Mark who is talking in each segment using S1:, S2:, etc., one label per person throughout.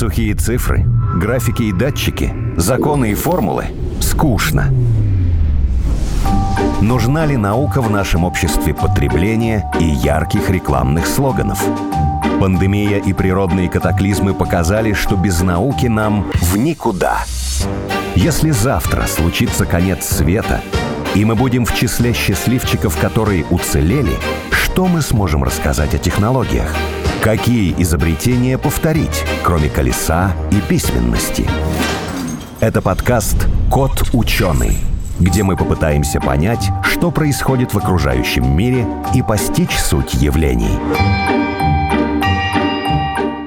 S1: Сухие цифры, графики и датчики, законы и формулы – скучно. Нужна ли наука в нашем обществе потребления и ярких рекламных слоганов? Пандемия и природные катаклизмы показали, что без науки нам в никуда. Если завтра случится конец света, и мы будем в числе счастливчиков, которые уцелели, что мы сможем рассказать о технологиях? Какие изобретения повторить, кроме колеса и письменности? Это подкаст «Кот ученый», где мы попытаемся понять, что происходит в окружающем мире и постичь суть явлений.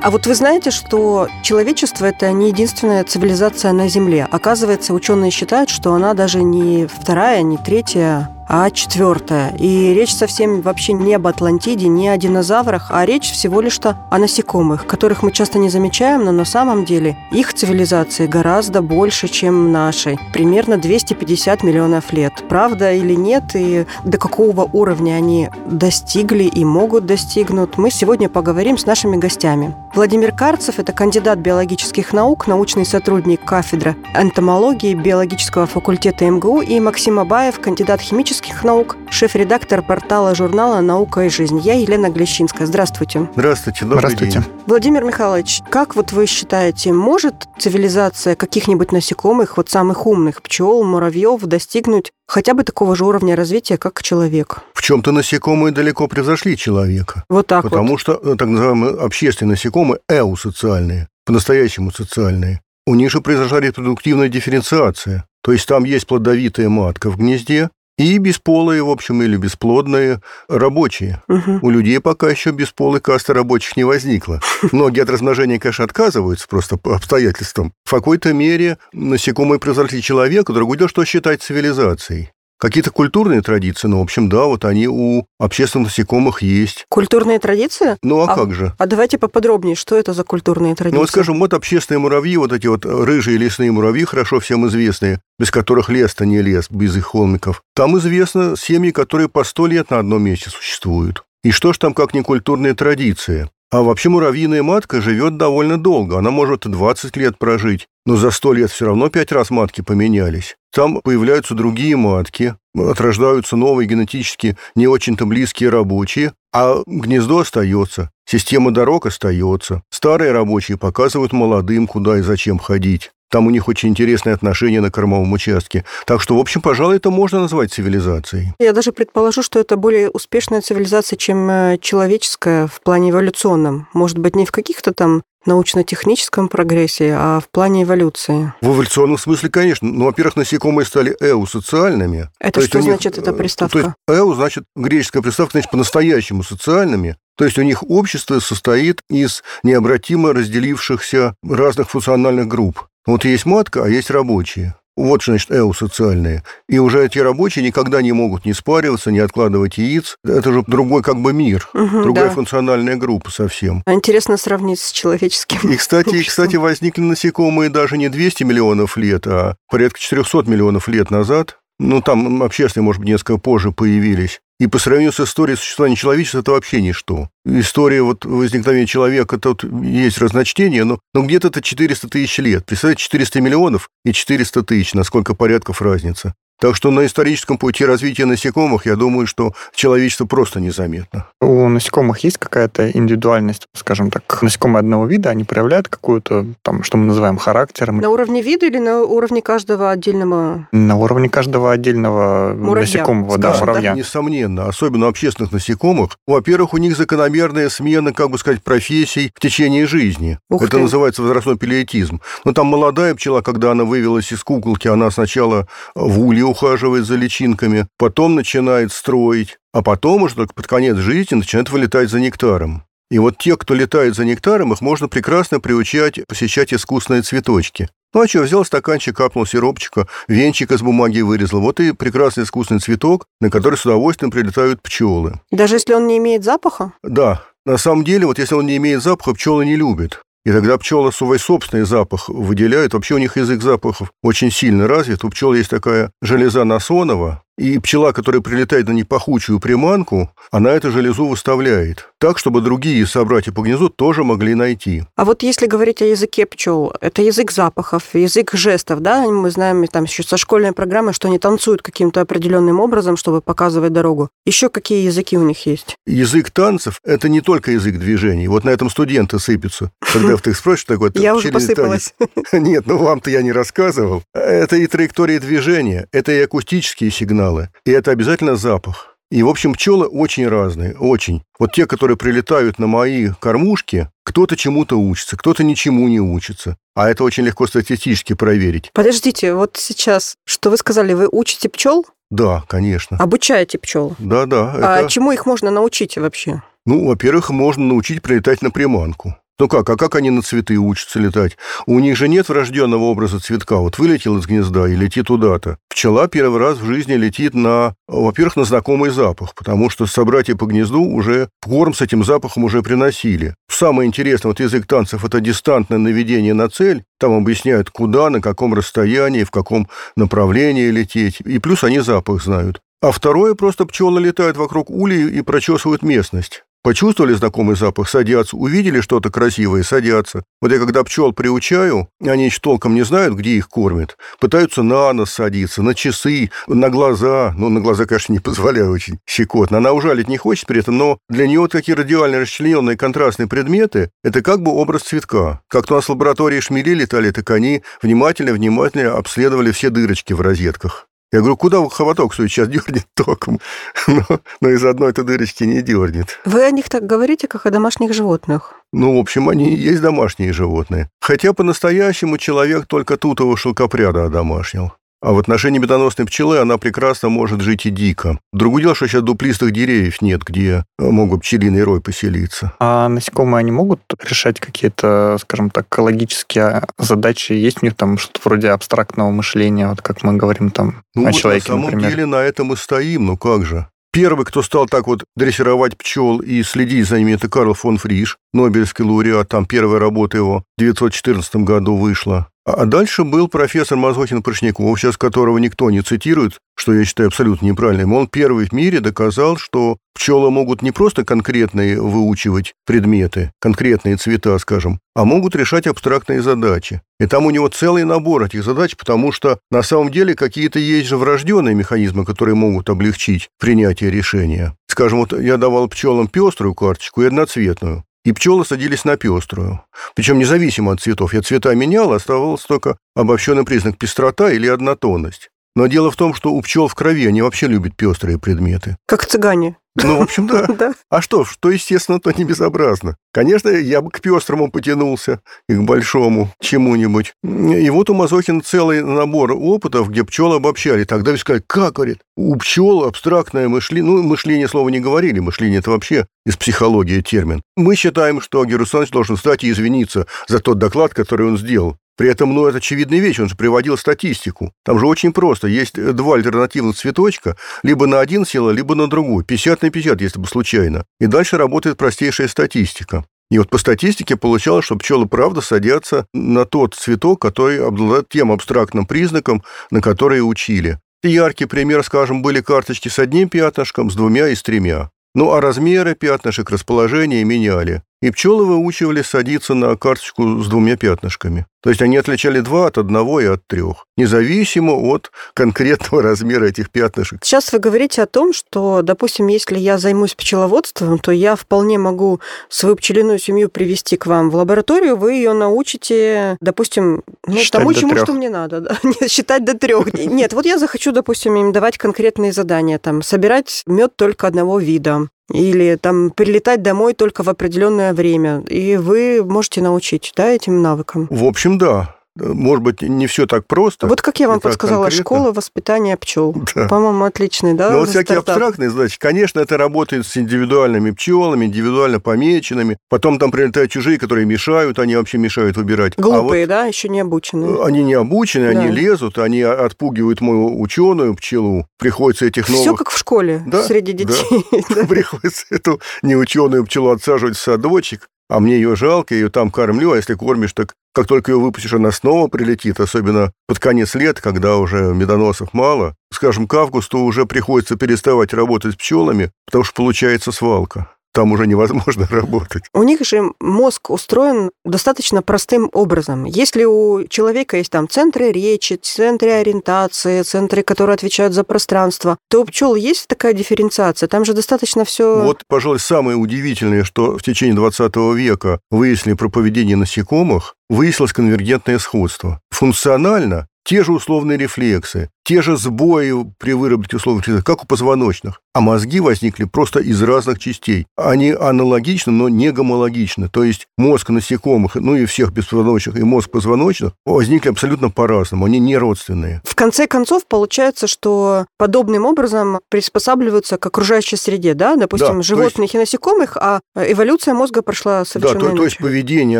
S2: А вот вы знаете, что человечество – это не единственная цивилизация на Земле. Оказывается, ученые считают, что она даже не вторая, не третья, а четвертая. И речь совсем вообще не об Атлантиде, не о динозаврах, а речь всего лишь-то о насекомых, которых мы часто не замечаем, но на самом деле их цивилизации гораздо больше, чем нашей. Примерно 250 миллионов лет. Правда или нет, и до какого уровня они достигли и могут достигнуть, мы сегодня поговорим с нашими гостями. Владимир Карцев – это кандидат биологических наук, научный сотрудник кафедры энтомологии биологического факультета МГУ, и Максим Абаев – кандидат химических политических наук, шеф-редактор портала журнала «Наука и жизнь». Я Елена Глещинская. Здравствуйте.
S3: Здравствуйте, добрый
S4: Здравствуйте.
S3: день.
S2: Владимир Михайлович, как вот вы считаете, может цивилизация каких-нибудь насекомых, вот самых умных, пчел, муравьев, достигнуть хотя бы такого же уровня развития, как человек?
S3: В чем-то насекомые далеко превзошли человека.
S2: Вот так
S3: Потому
S2: вот.
S3: что э, так называемые общественные насекомые, эусоциальные, по-настоящему социальные, у них же произошла репродуктивная дифференциация. То есть там есть плодовитая матка в гнезде, и бесполые, в общем, или бесплодные рабочие.
S2: Мгм.
S3: У людей пока еще бесполой касты рабочих не возникло. Многие от размножения, конечно, отказываются просто по обстоятельствам. В какой-то мере насекомые превзошли человека, другое дело, что считать цивилизацией. Какие-то культурные традиции, ну, в общем, да, вот они у общественных насекомых есть.
S2: Культурные традиции?
S3: Ну, а,
S2: А-
S3: как же?
S2: А давайте поподробнее, что это за культурные традиции?
S3: Ну, вот, скажем, вот общественные муравьи, вот эти вот рыжие лесные муравьи, хорошо всем известные, без которых лес-то не лес, без их холмиков. Там известно семьи, которые по сто лет на одном месте существуют. И что ж там, как не культурные традиции? А вообще муравьиная матка живет довольно долго. Она может и 20 лет прожить, но за 100 лет все равно пять раз матки поменялись. Там появляются другие матки, отрождаются новые генетически не очень-то близкие рабочие, а гнездо остается, система дорог остается. Старые рабочие показывают молодым, куда и зачем ходить. Там у них очень интересные отношения на кормовом участке. Так что, в общем, пожалуй, это можно назвать цивилизацией.
S2: Я даже предположу, что это более успешная цивилизация, чем э, человеческая в плане эволюционном. Может быть, не в каких-то там научно-техническом прогрессе, а в плане эволюции.
S3: В эволюционном смысле, конечно. Ну, во-первых, насекомые стали эусоциальными.
S2: Это
S3: То
S2: что
S3: них,
S2: значит эта
S3: э,
S2: приставка?
S3: То есть эу значит греческая приставка, значит по-настоящему социальными. То есть у них общество состоит из необратимо разделившихся разных функциональных групп. Вот есть матка, а есть рабочие. Вот что значит эусоциальные. И уже эти рабочие никогда не могут не спариваться, не откладывать яиц. Это же другой как бы мир,
S2: Мгм,
S3: другая
S2: да.
S3: функциональная группа совсем.
S2: А Интересно сравнить с человеческим.
S3: И, кстати, и, кстати, возникли насекомые даже не 200 миллионов лет, а порядка 400 миллионов лет назад. Ну, там общественные, может быть, несколько позже появились. И по сравнению с историей существования человечества это вообще ничто. История вот возникновения человека, тут есть разночтение, но, но где-то это 400 тысяч лет. Представляете, 400 миллионов и 400 тысяч, насколько порядков разница. Так что на историческом пути развития насекомых, я думаю, что человечество просто незаметно.
S4: У насекомых есть какая-то индивидуальность, скажем так, насекомые одного вида, они проявляют какую-то, там, что мы называем характером,
S2: На уровне вида или на уровне каждого отдельного?
S4: на уровне каждого отдельного
S2: Муравья,
S4: насекомого, да,
S2: скажем, да?
S4: муравья.
S3: Несомненно, особенно у общественных насекомых. Во-первых, у них закономерная смена, как бы сказать, профессий в течение жизни.
S2: Ух
S3: Это
S2: ты.
S3: называется возрастной пилиотизм. Но там молодая пчела, когда она вывелась из куколки, она сначала в улье ухаживает за личинками, потом начинает строить, а потом уже только под конец жизни начинает вылетать за нектаром. И вот те, кто летает за нектаром, их можно прекрасно приучать посещать искусственные цветочки. Ну а что, взял стаканчик, капнул сиропчика, венчик из бумаги вырезал. Вот и прекрасный искусственный цветок, на который с удовольствием прилетают пчелы.
S2: Даже если он не имеет запаха?
S3: Да, на самом деле, вот если он не имеет запаха, пчелы не любят. И тогда пчела свой собственный запах выделяет. Вообще у них язык запахов очень сильно развит. У пчел есть такая железа Насонова, И пчела, которая прилетает на непахучую приманку, она эту железу выставляет так, чтобы другие собратья по гнезду тоже могли найти.
S2: А вот если говорить о языке пчел, это язык запахов, язык жестов, да? Мы знаем там еще со школьной программы, что они танцуют каким-то определенным образом, чтобы показывать дорогу. Еще какие языки у них есть?
S3: Язык танцев – это не только язык движений. Вот на этом студенты сыпятся. Когда ты их спросишь, такой...
S2: Я уже посыпалась.
S3: Нет, ну вам-то я не рассказывал. Это и траектория движения, это и акустические сигналы, и это обязательно запах. И, в общем, пчелы очень разные, очень. Вот те, которые прилетают на мои кормушки, кто-то чему-то учится, кто-то ничему не учится. А это очень легко статистически проверить.
S2: Подождите, вот сейчас, что вы сказали, вы учите пчел?
S3: Да, конечно.
S2: Обучаете пчел?
S3: Да, да.
S2: А это... чему их можно научить вообще?
S3: Ну, во-первых, можно научить прилетать на приманку. Ну как, а как они на цветы учатся летать? У них же нет врожденного образа цветка. Вот вылетел из гнезда и летит туда-то. Пчела первый раз в жизни летит на, во-первых, на знакомый запах, потому что собратья по гнезду уже корм с этим запахом уже приносили. Самое интересное, вот язык танцев – это дистантное наведение на цель. Там объясняют, куда, на каком расстоянии, в каком направлении лететь. И плюс они запах знают. А второе, просто пчелы летают вокруг улей и прочесывают местность. Почувствовали знакомый запах, садятся. Увидели что-то красивое, садятся. Вот я когда пчел приучаю, они еще толком не знают, где их кормят. Пытаются на нос садиться, на часы, на глаза. Ну, на глаза, конечно, не позволяю очень щекотно. Она ужалить не хочет при этом, но для нее вот такие радиально расчлененные контрастные предметы – это как бы образ цветка. Как у нас в лаборатории шмели летали, так они внимательно-внимательно обследовали все дырочки в розетках. Я говорю, куда вы хоботок свой сейчас дернет током? но, но из одной этой дырочки не дернет.
S2: Вы о них так говорите, как о домашних животных?
S3: Ну, в общем, они и есть домашние животные. Хотя по-настоящему человек только тутого шелкопряда одомашнил. А в отношении медоносной пчелы она прекрасно может жить и дико. Другое дело, что сейчас дуплистых деревьев нет, где могут пчелиный рой поселиться.
S4: А насекомые, они могут решать какие-то, скажем так, экологические задачи? Есть у них там что-то вроде абстрактного мышления, вот как мы говорим там
S3: ну,
S4: о человеке,
S3: на самом
S4: например?
S3: деле на этом и стоим, ну как же. Первый, кто стал так вот дрессировать пчел и следить за ними, это Карл фон Фриш, Нобелевский лауреат, там первая работа его в 1914 году вышла. А дальше был профессор Мазохин-Поршняков, сейчас которого никто не цитирует, что я считаю абсолютно неправильным. Он первый в мире доказал, что пчелы могут не просто конкретные выучивать предметы, конкретные цвета, скажем, а могут решать абстрактные задачи. И там у него целый набор этих задач, потому что на самом деле какие-то есть же врожденные механизмы, которые могут облегчить принятие решения. Скажем, вот я давал пчелам пеструю карточку и одноцветную. И пчелы садились на пеструю. Причем независимо от цветов. Я цвета менял, оставался только обобщенный признак пестрота или однотонность. Но дело в том, что у пчел в крови они вообще любят пестрые предметы.
S2: Как цыгане.
S3: Ну, в общем, да.
S2: Да.
S3: А что, что естественно, то не безобразно. Конечно, я бы к пестрому потянулся и к большому чему-нибудь. И вот у Мазохина целый набор опытов, где пчелы обобщали. Тогда ведь сказали, как, говорит, у пчел абстрактное мышление. Ну, мышление слова не говорили, мышление это вообще из психологии термин. Мы считаем, что Герусанович должен встать и извиниться за тот доклад, который он сделал. При этом, ну, это очевидная вещь, он же приводил статистику. Там же очень просто. Есть два альтернативных цветочка, либо на один села, либо на другой. 50 на 50, если бы случайно. И дальше работает простейшая статистика. И вот по статистике получалось, что пчелы правда садятся на тот цветок, который обладает тем абстрактным признаком, на который учили. Яркий пример, скажем, были карточки с одним пятнышком, с двумя и с тремя. Ну а размеры пятнышек, расположение меняли. И пчелы выучивали садиться на карточку с двумя пятнышками. То есть они отличали два от одного и от трех, независимо от конкретного размера этих пятнышек.
S2: Сейчас вы говорите о том, что, допустим, если я займусь пчеловодством, то я вполне могу свою пчелиную семью привести к вам в лабораторию, вы ее научите, допустим, ну,
S4: Считать
S2: тому,
S4: до
S2: чему,
S4: трех.
S2: что мне надо. Да? Нет, считать до трех. Нет, вот я захочу, допустим, им давать конкретные задания, там, собирать мед только одного вида, или там прилетать домой только в определенное время. И вы можете научить, да, этим навыкам.
S3: В общем, да. Может быть, не все так просто.
S2: Вот как я вам подсказала,
S3: конкретно.
S2: школа воспитания пчел.
S3: Да.
S2: По-моему, отличный, да?
S3: Но вот всякие
S2: стартап?
S3: абстрактные задачи, конечно, это работает с индивидуальными пчелами, индивидуально помеченными. Потом там прилетают чужие, которые мешают, они вообще мешают выбирать. А вот
S2: Глупые, да, еще не обученные.
S3: Они не обучены,
S2: Да.
S3: они лезут, они отпугивают мою ученую пчелу. Приходится этих
S2: Все
S3: новых...
S2: как в школе
S3: Да,
S2: среди детей. да.
S3: Приходится эту неученую пчелу отсаживать в садочек, а мне ее жалко, ее там кормлю, а если кормишь, так как только ее выпустишь, она снова прилетит, особенно под конец лет, когда уже медоносов мало. Скажем, к августу уже приходится переставать работать с пчелами, потому что получается свалка там уже невозможно работать.
S2: У них же мозг устроен достаточно простым образом. Если у человека есть там центры речи, центры ориентации, центры, которые отвечают за пространство, то у пчел есть такая дифференциация. Там же достаточно все.
S3: Вот, пожалуй, самое удивительное, что в течение 20 века выяснили про поведение насекомых, выяснилось конвергентное сходство. Функционально те же условные рефлексы, те же сбои при выработке условных рефлексов, как у позвоночных. А мозги возникли просто из разных частей. Они аналогичны, но не гомологичны. То есть мозг насекомых, ну и всех беспозвоночных, и мозг позвоночных возникли абсолютно по-разному. Они не родственные.
S2: В конце концов, получается, что подобным образом приспосабливаются к окружающей среде, да? Допустим, да, животных есть... и насекомых, а эволюция мозга прошла совершенно
S3: Да, то, то есть поведение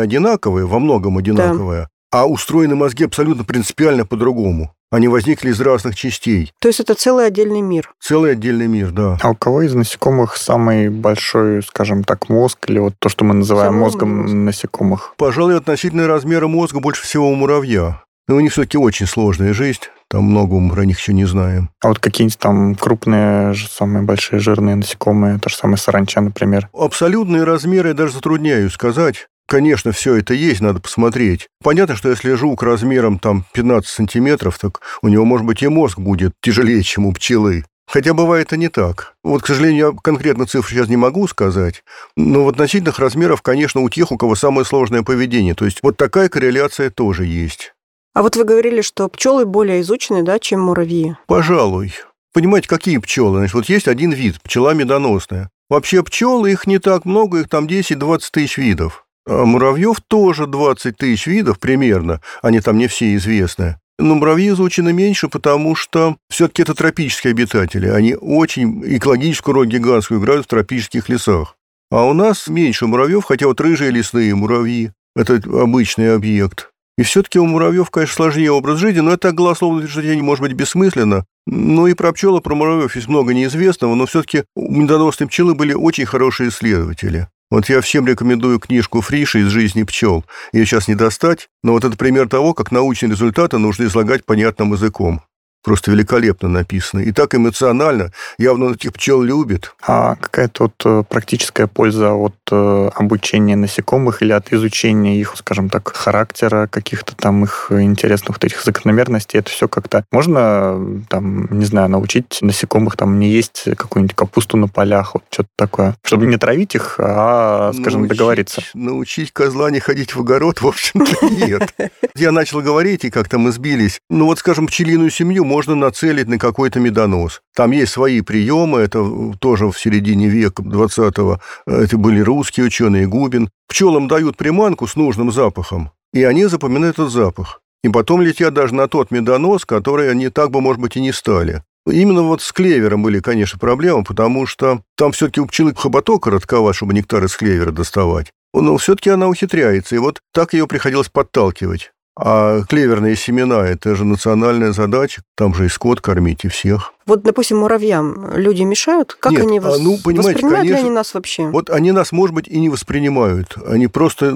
S3: одинаковое, во многом одинаковое, а устроены мозги абсолютно принципиально по-другому. Они возникли из разных частей.
S2: То есть это целый отдельный мир?
S3: Целый отдельный мир, да.
S4: А у кого из насекомых самый большой, скажем так, мозг, или вот то, что мы называем Самый мозгом мозг. насекомых?
S3: Пожалуй, относительно размера мозга больше всего у муравья. Но у них все-таки очень сложная жизнь. Там много мы про них еще не знаем.
S4: А вот какие-нибудь там крупные, самые большие жирные насекомые, то же самое саранча, например?
S3: Абсолютные размеры я даже затрудняюсь сказать. Конечно, все это есть, надо посмотреть. Понятно, что если жук размером там 15 сантиметров, так у него, может быть, и мозг будет тяжелее, чем у пчелы. Хотя бывает и не так. Вот, к сожалению, я конкретно цифры сейчас не могу сказать, но в относительных размерах, конечно, у тех, у кого самое сложное поведение. То есть вот такая корреляция тоже есть.
S2: А вот вы говорили, что пчелы более изучены, да, чем муравьи?
S3: Пожалуй. Понимаете, какие пчелы? Значит, вот есть один вид, пчела медоносная. Вообще пчелы, их не так много, их там 10-20 тысяч видов. А муравьев тоже 20 тысяч видов примерно, они там не все известны. Но муравьи изучены меньше, потому что все-таки это тропические обитатели. Они очень экологическую роль гигантскую играют в тропических лесах. А у нас меньше муравьев, хотя вот рыжие лесные муравьи – это обычный объект. И все-таки у муравьев, конечно, сложнее образ жизни, но это голословное утверждение может быть бессмысленно. Ну и про пчелы, про муравьев есть много неизвестного, но все-таки медоносные пчелы были очень хорошие исследователи. Вот я всем рекомендую книжку Фриша «Из жизни пчел». Ее сейчас не достать, но вот это пример того, как научные результаты нужно излагать понятным языком. Просто великолепно написано. И так эмоционально. Явно он этих пчел любит.
S4: А какая-то вот э, практическая польза от э, обучения насекомых или от изучения их, скажем так, характера, каких-то там их интересных вот этих закономерностей, это все как-то можно, там, не знаю, научить насекомых там не есть какую-нибудь капусту на полях, вот что-то такое, чтобы не травить их, а, скажем, научить, договориться.
S3: Научить козла не ходить в огород, в общем-то, нет. Я начал говорить, и как-то мы сбились. Ну вот, скажем, пчелиную семью можно нацелить на какой-то медонос. Там есть свои приемы, это тоже в середине века 20-го. Это были русские ученые, Губин. Пчелам дают приманку с нужным запахом, и они запоминают этот запах. И потом летят даже на тот медонос, который они так бы, может быть, и не стали. Именно вот с клевером были, конечно, проблемы, потому что там все-таки у пчелы хоботок коротковат, чтобы нектар из клевера доставать. Но все-таки она ухитряется, и вот так ее приходилось подталкивать. А клеверные семена – это же национальная задача. Там же и скот кормить, и всех.
S2: Вот, допустим, муравьям люди мешают? Как
S3: Нет,
S2: они вас...
S3: А, ну, понимаете,
S2: Воспринимают
S3: конечно,
S2: ли они нас вообще?
S3: Вот они нас, может быть, и не воспринимают. Они просто...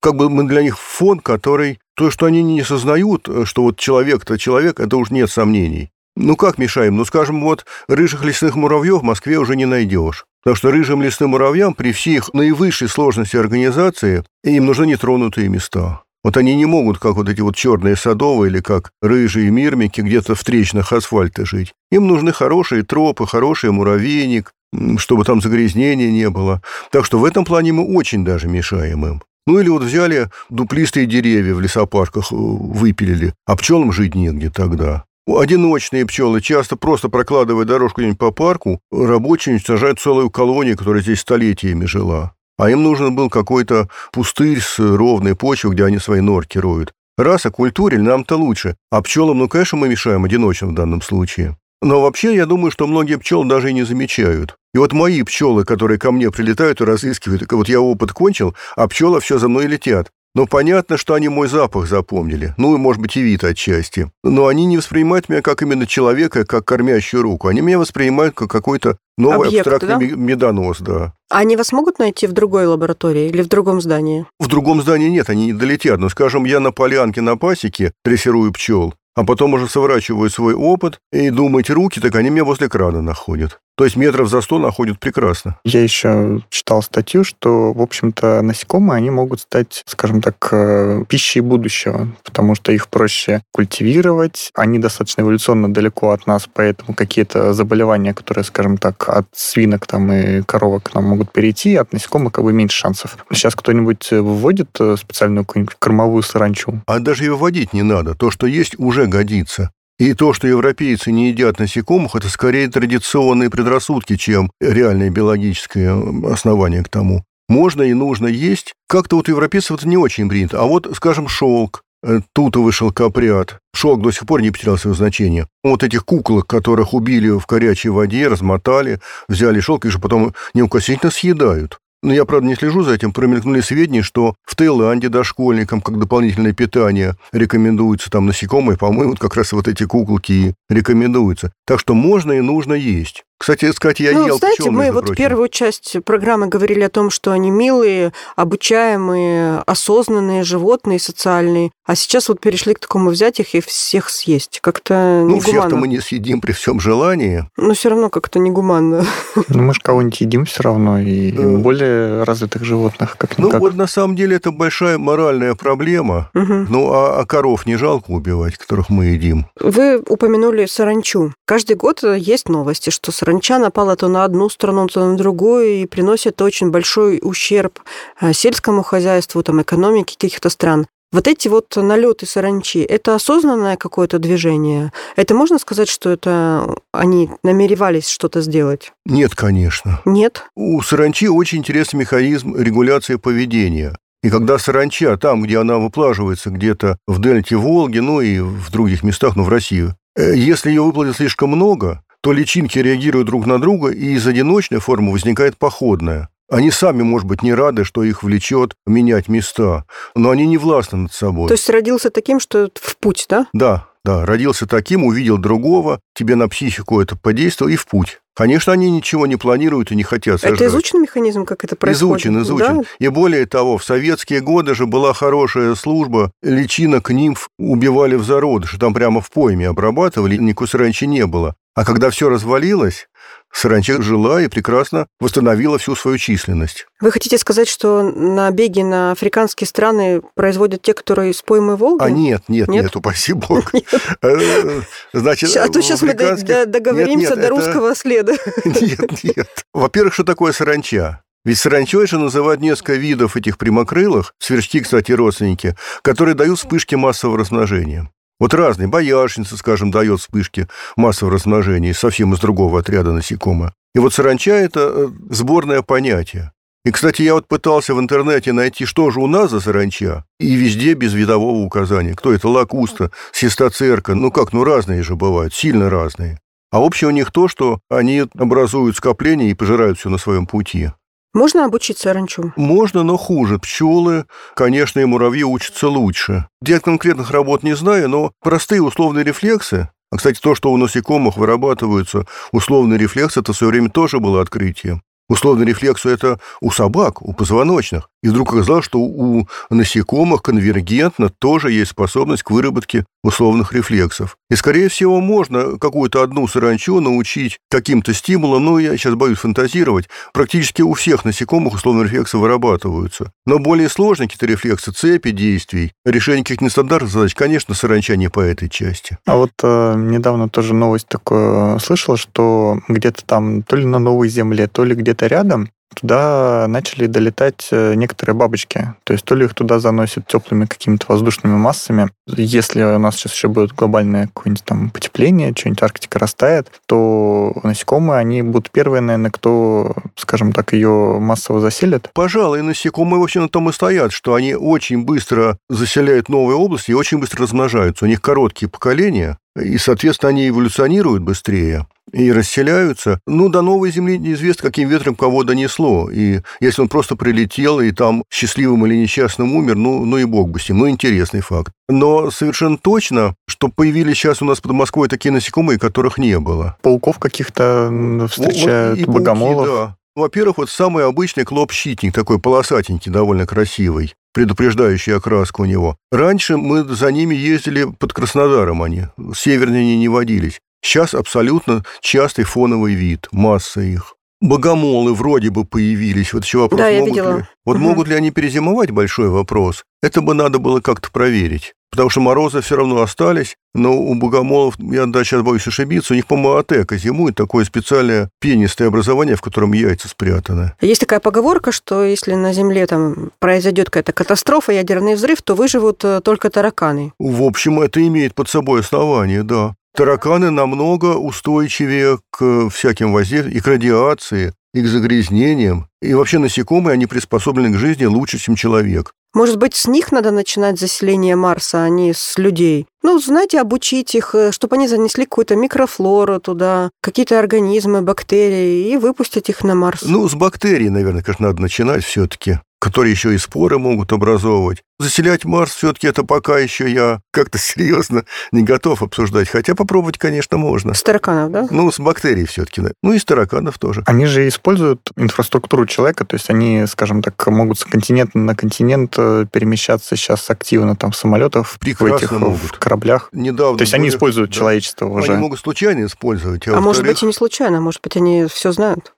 S3: Как бы мы для них фон, который... То, что они не сознают, что вот человек-то человек, это уж нет сомнений. Ну, как мешаем? Ну, скажем, вот рыжих лесных муравьев в Москве уже не найдешь. Потому что рыжим лесным муравьям при всех наивысшей сложности организации им нужны нетронутые места. Вот они не могут, как вот эти вот черные садовые или как рыжие мирмики, где-то в трещинах асфальта жить. Им нужны хорошие тропы, хороший муравейник, чтобы там загрязнения не было. Так что в этом плане мы очень даже мешаем им. Ну или вот взяли дуплистые деревья в лесопарках, э, выпилили, а пчелам жить негде тогда. Одиночные пчелы часто просто прокладывая дорожку где-нибудь по парку, рабочие уничтожают целую колонию, которая здесь столетиями жила а им нужен был какой-то пустырь с ровной почвой, где они свои норки роют. Раз окультурили, нам-то лучше. А пчелам, ну, конечно, мы мешаем одиночным в данном случае. Но вообще, я думаю, что многие пчел даже и не замечают. И вот мои пчелы, которые ко мне прилетают и разыскивают, вот я опыт кончил, а пчелы все за мной летят. Но понятно, что они мой запах запомнили. Ну, и, может быть, и вид отчасти. Но они не воспринимают меня как именно человека, как кормящую руку. Они меня воспринимают как какой-то новый
S2: Объект,
S3: абстрактный
S2: да?
S3: медонос, да.
S2: Они вас могут найти в другой лаборатории или в другом здании?
S3: В другом здании нет, они не долетят. Но, скажем, я на полянке на пасеке дрессирую пчел, а потом уже сворачиваю свой опыт и думаете руки, так они меня возле крана находят. То есть метров за сто находят прекрасно.
S4: Я еще читал статью, что, в общем-то, насекомые, они могут стать, скажем так, э, пищей будущего, потому что их проще культивировать, они достаточно эволюционно далеко от нас, поэтому какие-то заболевания, которые, скажем так, от свинок там и коровок к нам могут перейти, от насекомых как бы меньше шансов. Сейчас кто-нибудь выводит э, специальную какую-нибудь кормовую саранчу?
S3: А даже и выводить не надо. То, что есть, уже годится. И то, что европейцы не едят насекомых, это скорее традиционные предрассудки, чем реальное биологическое основание к тому. Можно и нужно есть. Как-то вот европейцев это не очень принято. А вот, скажем, шелк, э, тутовый шелкопряд. Шелк до сих пор не потерял свое значение. Вот этих куколок, которых убили в горячей воде, размотали, взяли шелк, и же потом неукоснительно съедают. Но я, правда, не слежу за этим. Промелькнули сведения, что в Таиланде дошкольникам как дополнительное питание рекомендуются там насекомые. По-моему, вот как раз вот эти куколки рекомендуются. Так что можно и нужно есть. Кстати, сказать, я
S2: ну,
S3: ел
S2: знаете,
S3: пчел,
S2: мы вот
S3: прочим.
S2: первую часть программы говорили о том, что они милые, обучаемые, осознанные животные, социальные. А сейчас вот перешли к такому взять их и всех съесть. Как-то
S3: Ну,
S2: негуманно.
S3: всех-то мы не съедим при всем желании.
S2: Но все равно как-то негуманно.
S4: Ну, мы же кого-нибудь едим все равно, и
S3: Да.
S4: более развитых животных, как
S3: Ну, вот на самом деле это большая моральная проблема.
S2: Мгм.
S3: Ну, а, а коров не жалко убивать, которых мы едим?
S2: Вы упомянули саранчу. Каждый год есть новости, что саранча напала то на одну страну, то на другую и приносит очень большой ущерб э, сельскому хозяйству, там, экономике каких-то стран. Вот эти вот налеты саранчи, это осознанное какое-то движение? Это можно сказать, что это они намеревались что-то сделать?
S3: Нет, конечно.
S2: Нет?
S3: У саранчи очень интересный механизм регуляции поведения. И когда саранча, там, где она выплаживается где-то в дельте Волги, ну и в других местах, ну в России, э, если ее выплатить слишком много, то личинки реагируют друг на друга, и из одиночной формы возникает походная. Они сами, может быть, не рады, что их влечет менять места, но они не властны над собой.
S2: То есть родился таким, что в путь, да?
S3: Да, да, родился таким, увидел другого, тебе на психику это подействовало и в путь. Конечно, они ничего не планируют и не хотят сожрать.
S2: Это изученный механизм, как это происходит?
S3: Изучен, изучен.
S2: Да?
S3: И более того, в советские годы же была хорошая служба, личинок нимф убивали в зародыше, там прямо в пойме обрабатывали, никакой саранчи не было. А когда все развалилось, саранча жила и прекрасно восстановила всю свою численность.
S2: Вы хотите сказать, что набеги на африканские страны производят те, которые из поймы Волги?
S3: А нет, нет,
S2: Нет?
S3: нет, упаси бог. Э, Значит,
S2: а то сейчас мы договоримся до русского следа.
S3: Нет, нет. Во-первых, что такое саранча? Ведь саранчой же называют несколько видов этих прямокрылых, сверчки, кстати, родственники, которые дают вспышки массового размножения. Вот разные, боярышница, скажем, дает вспышки массового размножения, совсем из другого отряда насекомых. И вот саранча – это э, сборное понятие. И, кстати, я вот пытался в интернете найти, что же у нас за саранча, и везде без видового указания. Кто это? Лакуста, систоцерка. Ну как, ну разные же бывают, сильно разные. А общее у них то, что они образуют скопления и пожирают все на своем пути.
S2: Можно обучить саранчу?
S3: Можно, но хуже. Пчелы, конечно, и муравьи учатся лучше. Я конкретных работ не знаю, но простые условные рефлексы, а, кстати, то, что у насекомых вырабатываются условные рефлексы, это в свое время тоже было открытием. Условный рефлекс – это у собак, у позвоночных. И вдруг оказалось, что у насекомых конвергентно тоже есть способность к выработке условных рефлексов. И, скорее всего, можно какую-то одну саранчу научить каким-то стимулом, ну, я сейчас боюсь фантазировать, практически у всех насекомых условные рефлексы вырабатываются. Но более сложные какие-то рефлексы, цепи действий, решение каких-то нестандартных задач, конечно, саранча не по этой части.
S4: А вот э, недавно тоже новость такую слышал, что где-то там то ли на Новой Земле, то ли где-то рядом туда начали долетать э, некоторые бабочки. То есть то ли их туда заносят теплыми какими-то воздушными массами. Если у нас сейчас еще будет глобальное какое-нибудь там потепление, что-нибудь Арктика растает, то насекомые, они будут первые, наверное, кто, скажем так, ее массово заселят.
S3: Пожалуй, насекомые вообще на том и стоят, что они очень быстро заселяют новые области и очень быстро размножаются. У них короткие поколения, и, соответственно, они эволюционируют быстрее и расселяются. Ну, до новой Земли неизвестно, каким ветром кого донесло. И если он просто прилетел и там счастливым или несчастным умер, ну, ну и бог бы с ним. Ну, интересный факт. Но совершенно точно, что появились сейчас у нас под Москвой такие насекомые, которых не было.
S4: Пауков каких-то встречают, вот, богомолов. Пауки, да.
S3: Во-первых, вот самый обычный клоп-щитник, такой полосатенький, довольно красивый предупреждающая окраска у него. Раньше мы за ними ездили под Краснодаром они, севернее они не водились. Сейчас абсолютно частый фоновый вид, масса их. Богомолы вроде бы появились. Вот еще вопрос,
S2: да,
S3: могут, ли, вот угу. могут ли они перезимовать, большой вопрос. Это бы надо было как-то проверить. Потому что морозы все равно остались, но у богомолов, я да, сейчас боюсь ошибиться, у них, по-моему, атека зимует, такое специальное пенистое образование, в котором яйца спрятаны.
S2: Есть такая поговорка, что если на Земле там произойдет какая-то катастрофа, ядерный взрыв, то выживут э, только тараканы.
S3: В общем, это имеет под собой основание, да. Тараканы намного устойчивее к всяким воздействиям и к радиации, и к загрязнениям. И вообще насекомые, они приспособлены к жизни лучше, чем человек.
S2: Может быть, с них надо начинать заселение Марса, а не с людей? Ну, знаете, обучить их, э, чтобы они занесли какую-то микрофлору туда, какие-то организмы, бактерии, и выпустить их на Марс.
S3: Ну, с бактерий, наверное, конечно, надо начинать все-таки которые еще и споры могут образовывать. Заселять Марс все-таки это пока еще я как-то серьезно не готов обсуждать. Хотя попробовать, конечно, можно.
S2: С тараканов, да?
S3: Ну, с бактерий все-таки. Да. Ну, и с тараканов тоже.
S4: Они же используют инфраструктуру человека, то есть они, скажем так, могут с континента на континент э, перемещаться сейчас активно там в самолетах,
S3: Прекрасно
S4: в этих
S3: могут.
S4: в кораблях.
S3: Недавно
S4: то есть были... они используют да. человечество уже.
S3: Они могут случайно использовать.
S2: А, а может быть и не случайно, может быть они все знают.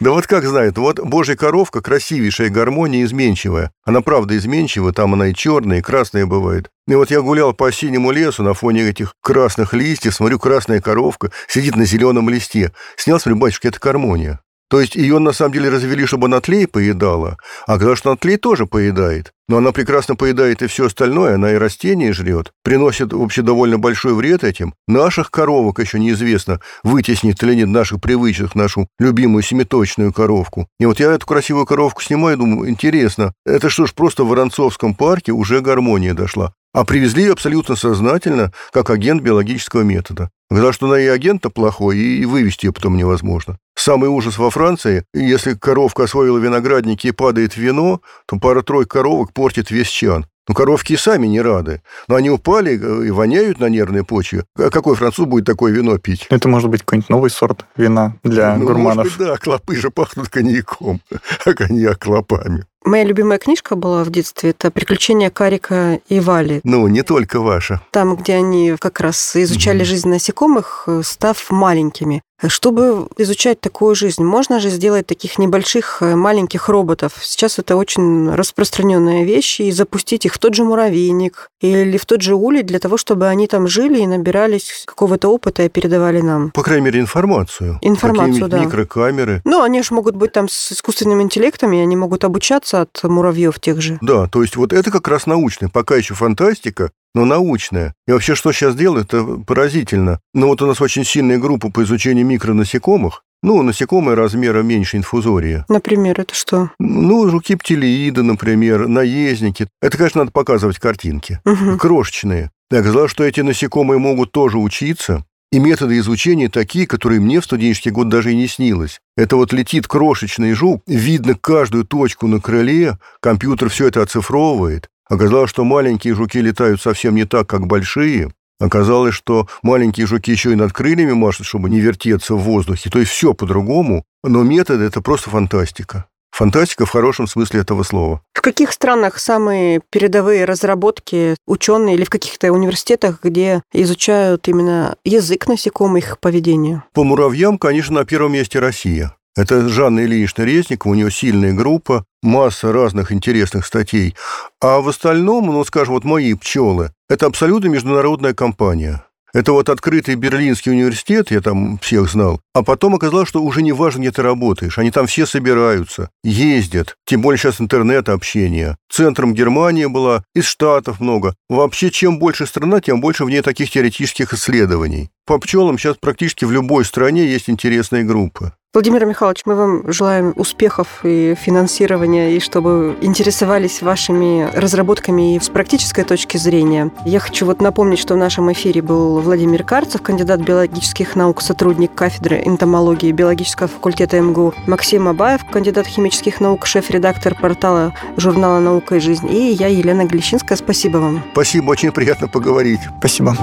S3: Да вот как знает, вот божья коровка, красивейшая гармония, изменчивая. Она правда изменчивая, там она и черная, и красная бывает. И вот я гулял по синему лесу на фоне этих красных листьев, смотрю, красная коровка сидит на зеленом листе. Снял, смотрю, батюшка, это гармония. То есть ее на самом деле развели, чтобы она тлей поедала, а когда что она тлей тоже поедает. Но она прекрасно поедает и все остальное, она и растения жрет, приносит вообще довольно большой вред этим. Наших коровок еще неизвестно, вытеснит или нет наших привычных, нашу любимую семиточную коровку. И вот я эту красивую коровку снимаю и думаю, интересно, это что ж, просто в Воронцовском парке уже гармония дошла. А привезли ее абсолютно сознательно, как агент биологического метода. Потому что она и агент-то плохой, и вывести ее потом невозможно. Самый ужас во Франции, если коровка освоила виноградники и падает вино, то пара-тройка коровок портит весь чан. Ну, коровки и сами не рады. Но они упали и воняют на нервной почве. А какой француз будет такое вино пить?
S4: Это может быть какой-нибудь новый сорт вина для ну, гурманов.
S3: Может быть, да, клопы же пахнут коньяком, а коньяк клопами.
S2: Моя любимая книжка была в детстве. Это «Приключения Карика и Вали».
S3: Ну, не только ваша.
S2: Там, где они как раз изучали mm жизнь насекомых, став маленькими. Чтобы изучать такую жизнь, можно же сделать таких небольших э, маленьких роботов. Сейчас это очень распространенная вещь, и запустить их в тот же муравейник или в тот же улей для того, чтобы они там жили и набирались какого-то опыта и передавали нам.
S3: По крайней мере, информацию.
S2: Информацию, да.
S3: микрокамеры.
S2: Ну, они же могут быть там с искусственным интеллектом, и они могут обучаться от муравьев тех же.
S3: Да, то есть вот это как раз научная, пока еще фантастика, но научная. И вообще, что сейчас делают, это поразительно. Но вот у нас очень сильная группа по изучению микронасекомых, ну, насекомые размера меньше инфузория.
S2: Например, это что?
S3: Ну, жуки-птелеиды, например, наездники. Это, конечно, надо показывать картинки. Угу. Крошечные. Я сказал, что эти насекомые могут тоже учиться. И методы изучения такие, которые мне в студенческий год даже и не снилось. Это вот летит крошечный жук, видно каждую точку на крыле, компьютер все это оцифровывает. Оказалось, что маленькие жуки летают совсем не так, как большие. Оказалось, что маленькие жуки еще и над крыльями машут, чтобы не вертеться в воздухе. То есть все по-другому, но методы – это просто фантастика. Фантастика в хорошем смысле этого слова.
S2: В каких странах самые передовые разработки ученые или в каких-то университетах, где изучают именно язык насекомых, их поведение?
S3: По муравьям, конечно, на первом месте Россия. Это Жанна Ильинична Резникова, у нее сильная группа, масса разных интересных статей. А в остальном, ну, скажем, вот мои пчелы, это абсолютно международная компания. Это вот открытый Берлинский университет, я там всех знал. А потом оказалось, что уже не важно, где ты работаешь. Они там все собираются, ездят. Тем более сейчас интернет, общение. Центром Германия была, из Штатов много. Вообще, чем больше страна, тем больше в ней таких теоретических исследований. По пчелам сейчас практически в любой стране есть интересные группы.
S2: Владимир Михайлович, мы вам желаем успехов и финансирования, и чтобы интересовались вашими разработками и с практической точки зрения. Я хочу вот напомнить, что в нашем эфире был Владимир Карцев, кандидат биологических наук, сотрудник кафедры энтомологии биологического факультета МГУ, Максим Абаев, кандидат химических наук, шеф-редактор портала журнала «Наука и жизнь», и я, Елена Глещинская. Спасибо вам.
S3: Спасибо, очень приятно поговорить.
S4: Спасибо.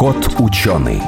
S1: Кот ученый.